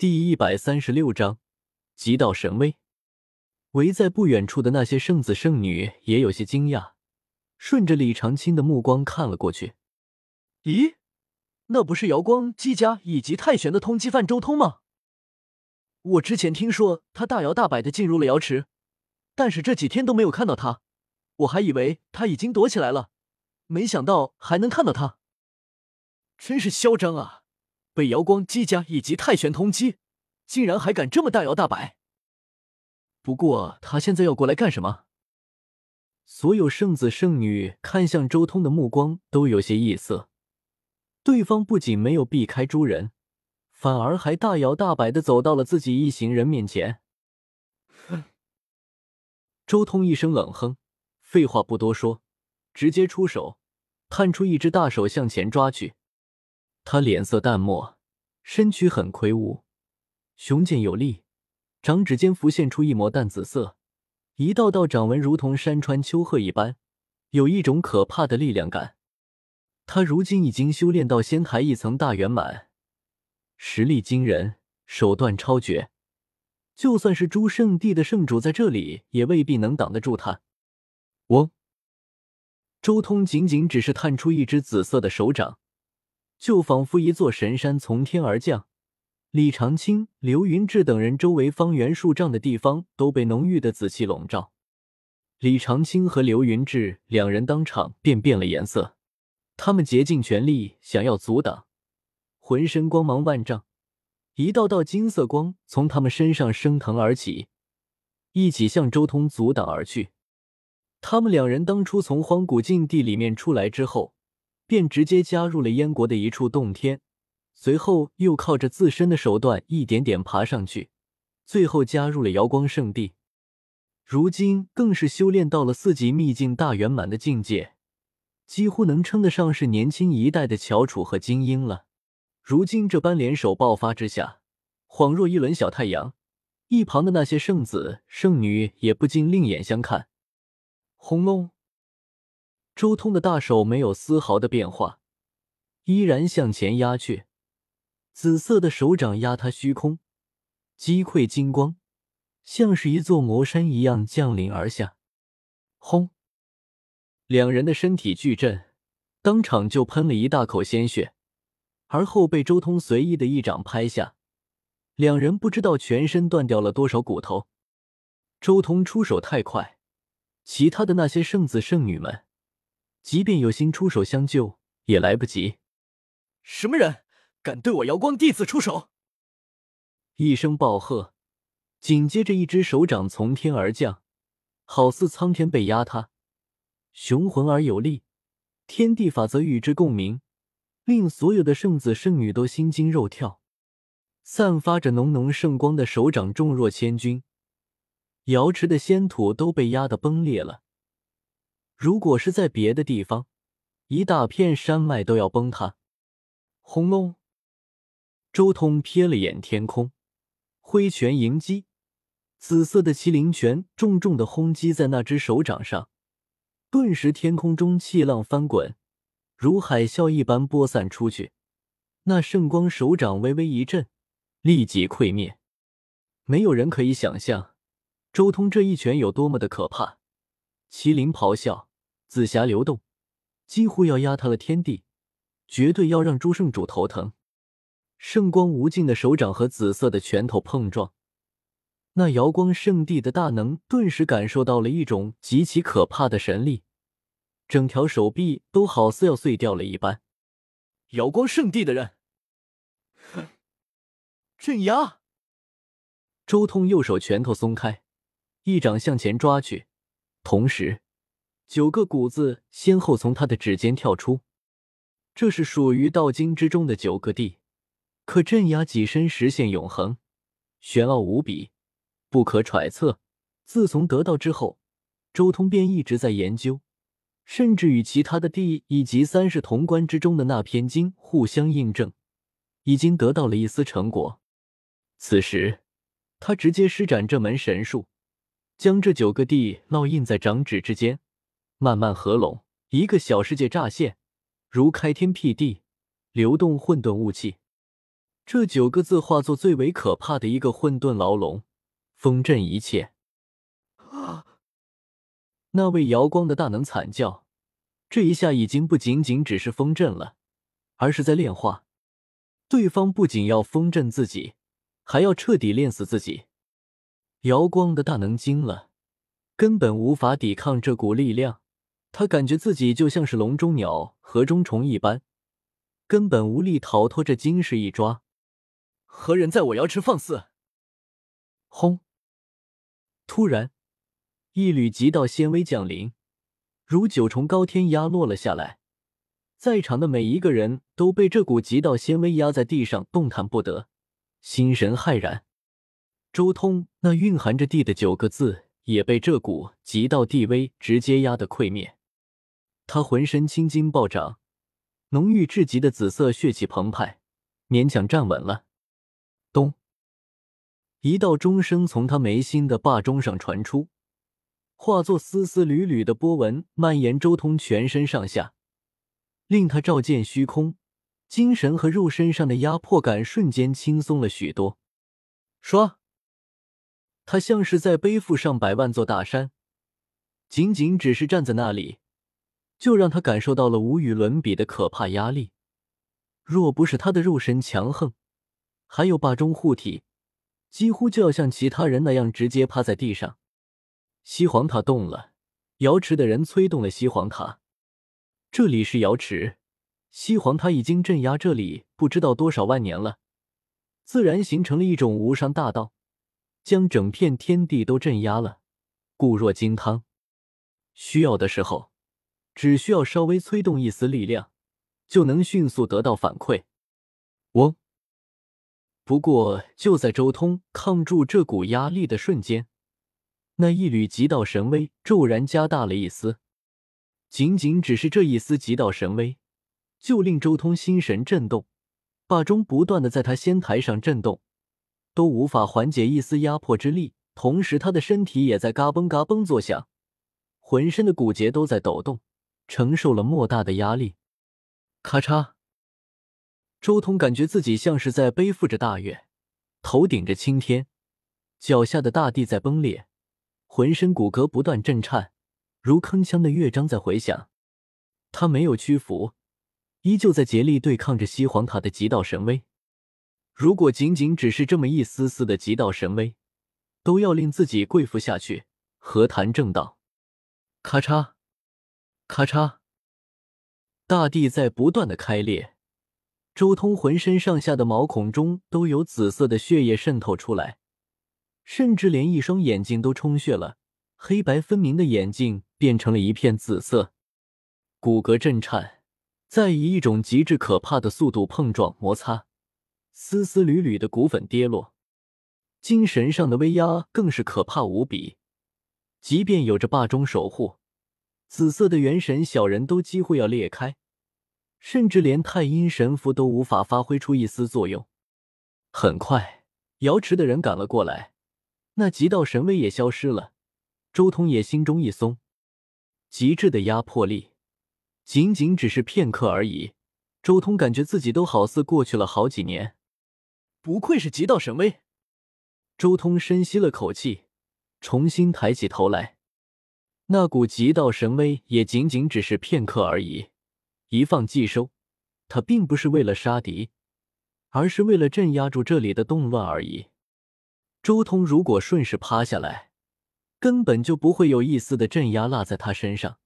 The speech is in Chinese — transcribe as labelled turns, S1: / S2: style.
S1: 第一百三十六章，极道神威。围在不远处的那些圣子圣女也有些惊讶，顺着李长青的目光看了过去。
S2: 咦，那不是瑶光姬家以及太玄的通缉犯周通吗？我之前听说他大摇大摆的进入了瑶池，但是这几天都没有看到他，我还以为他已经躲起来了，没想到还能看到他，真是嚣张啊！被瑶光姬家以及太玄通缉，竟然还敢这么大摇大摆。不过他现在要过来干什么？
S1: 所有圣子圣女看向周通的目光都有些异色。对方不仅没有避开诸人，反而还大摇大摆的走到了自己一行人面前。
S2: 哼！
S1: 周通一声冷哼，废话不多说，直接出手，探出一只大手向前抓去。他脸色淡漠，身躯很魁梧，雄健有力，掌指间浮现出一抹淡紫色，一道道掌纹如同山川丘壑一般，有一种可怕的力量感。他如今已经修炼到仙台一层大圆满，实力惊人，手段超绝，就算是诸圣地的圣主在这里也未必能挡得住他。我！周通仅仅只是探出一只紫色的手掌。就仿佛一座神山从天而降，李长青、刘云志等人周围方圆数丈的地方都被浓郁的紫气笼罩。李长青和刘云志两人当场便变了颜色，他们竭尽全力想要阻挡，浑身光芒万丈，一道道金色光从他们身上升腾而起，一起向周通阻挡而去。他们两人当初从荒古禁地里面出来之后。便直接加入了燕国的一处洞天，随后又靠着自身的手段一点点爬上去，最后加入了瑶光圣地。如今更是修炼到了四级秘境大圆满的境界，几乎能称得上是年轻一代的翘楚和精英了。如今这般联手爆发之下，恍若一轮小太阳，一旁的那些圣子圣女也不禁另眼相看。轰隆！周通的大手没有丝毫的变化，依然向前压去。紫色的手掌压他虚空，击溃金光，像是一座魔山一样降临而下。轰！两人的身体巨震，当场就喷了一大口鲜血，而后被周通随意的一掌拍下，两人不知道全身断掉了多少骨头。周通出手太快，其他的那些圣子圣女们。即便有心出手相救，也来不及。
S2: 什么人敢对我瑶光弟子出手？
S1: 一声暴喝，紧接着一只手掌从天而降，好似苍天被压塌，雄浑而有力，天地法则与之共鸣，令所有的圣子圣女都心惊肉跳。散发着浓浓圣光的手掌重若千钧，瑶池的仙土都被压得崩裂了。如果是在别的地方，一大片山脉都要崩塌。轰隆！周通瞥了眼天空，挥拳迎击，紫色的麒麟拳重重的轰击在那只手掌上，顿时天空中气浪翻滚，如海啸一般播散出去。那圣光手掌微微一震，立即溃灭。没有人可以想象，周通这一拳有多么的可怕。麒麟咆哮。紫霞流动，几乎要压塌了天地，绝对要让诸圣主头疼。圣光无尽的手掌和紫色的拳头碰撞，那瑶光圣地的大能顿时感受到了一种极其可怕的神力，整条手臂都好似要碎掉了一般。
S2: 瑶光圣地的人，镇压！
S1: 周通右手拳头松开，一掌向前抓去，同时。九个谷子先后从他的指尖跳出，这是属于道经之中的九个地，可镇压己身，实现永恒，玄奥无比，不可揣测。自从得到之后，周通便一直在研究，甚至与其他的地以及三世潼关之中的那篇经互相印证，已经得到了一丝成果。此时，他直接施展这门神术，将这九个地烙印在掌指之间。慢慢合拢，一个小世界乍现，如开天辟地，流动混沌雾气。这九个字化作最为可怕的一个混沌牢笼，封震一切。
S2: 啊！
S1: 那位瑶光的大能惨叫，这一下已经不仅仅只是封震了，而是在炼化。对方不仅要封震自己，还要彻底炼死自己。瑶光的大能惊了，根本无法抵抗这股力量。他感觉自己就像是笼中鸟、河中虫一般，根本无力逃脱这惊世一抓。
S2: 何人在我瑶池放肆？
S1: 轰！突然，一缕极道仙威降临，如九重高天压落了下来。在场的每一个人都被这股极道仙威压在地上，动弹不得，心神骇然。周通那蕴含着地的九个字也被这股极道地威直接压得溃灭。他浑身青筋暴涨，浓郁至极的紫色血气澎湃，勉强站稳了。咚！一道钟声从他眉心的霸钟上传出，化作丝丝缕缕的波纹，蔓延周通全身上下。令他照见虚空，精神和肉身上的压迫感瞬间轻松了许多。唰，他像是在背负上百万座大山，仅仅只是站在那里，就让他感受到了无与伦比的可怕压力。若不是他的肉身强横，还有霸中护体，几乎就要像其他人那样直接趴在地上。西皇塔动了，瑶池的人催动了西皇塔。这里是瑶池，西皇塔已经镇压这里不知道多少万年了，自然形成了一种无上大道，将整片天地都镇压了，固若金汤。需要的时候，只需要稍微催动一丝力量，就能迅速得到反馈。嗡！不过就在周通抗住这股压力的瞬间，那一缕极道神威骤然加大了一丝。仅仅只是这一丝极道神威，就令周通心神震动，霸钟不断的在他仙台上震动，都无法缓解一丝压迫之力。同时，他的身体也在嘎嘣嘎嘣作响，浑身的骨节都在抖动，承受了莫大的压力。咔嚓！周通感觉自己像是在背负着大月，头顶着青天，脚下的大地在崩裂，浑身骨骼不断震颤。如铿锵的乐章在回响，他没有屈服，依旧在竭力对抗着西皇塔的极道神威。如果仅仅只是这么一丝丝的极道神威，都要令自己跪伏下去，何谈正道？咔嚓，咔嚓，大地在不断的开裂，周通浑身上下的毛孔中都有紫色的血液渗透出来，甚至连一双眼睛都充血了。黑白分明的眼睛变成了一片紫色，骨骼震颤，在以一种极致可怕的速度碰撞摩擦，丝丝缕缕的骨粉跌落，精神上的威压更是可怕无比。即便有着霸中守护，紫色的元神小人都几乎要裂开，甚至连太阴神符都无法发挥出一丝作用。很快，瑶池的人赶了过来，那极道神威也消失了。周通也心中一松，极致的压迫力，仅仅只是片刻而已。周通感觉自己都好似过去了好几年。
S2: 不愧是极道神威。
S1: 周通深吸了口气，重新抬起头来。那股极道神威也仅仅只是片刻而已，一放即收。他并不是为了杀敌，而是为了镇压住这里的动乱而已。周通如果顺势趴下来。根本就不会有一丝的镇压落在他身上。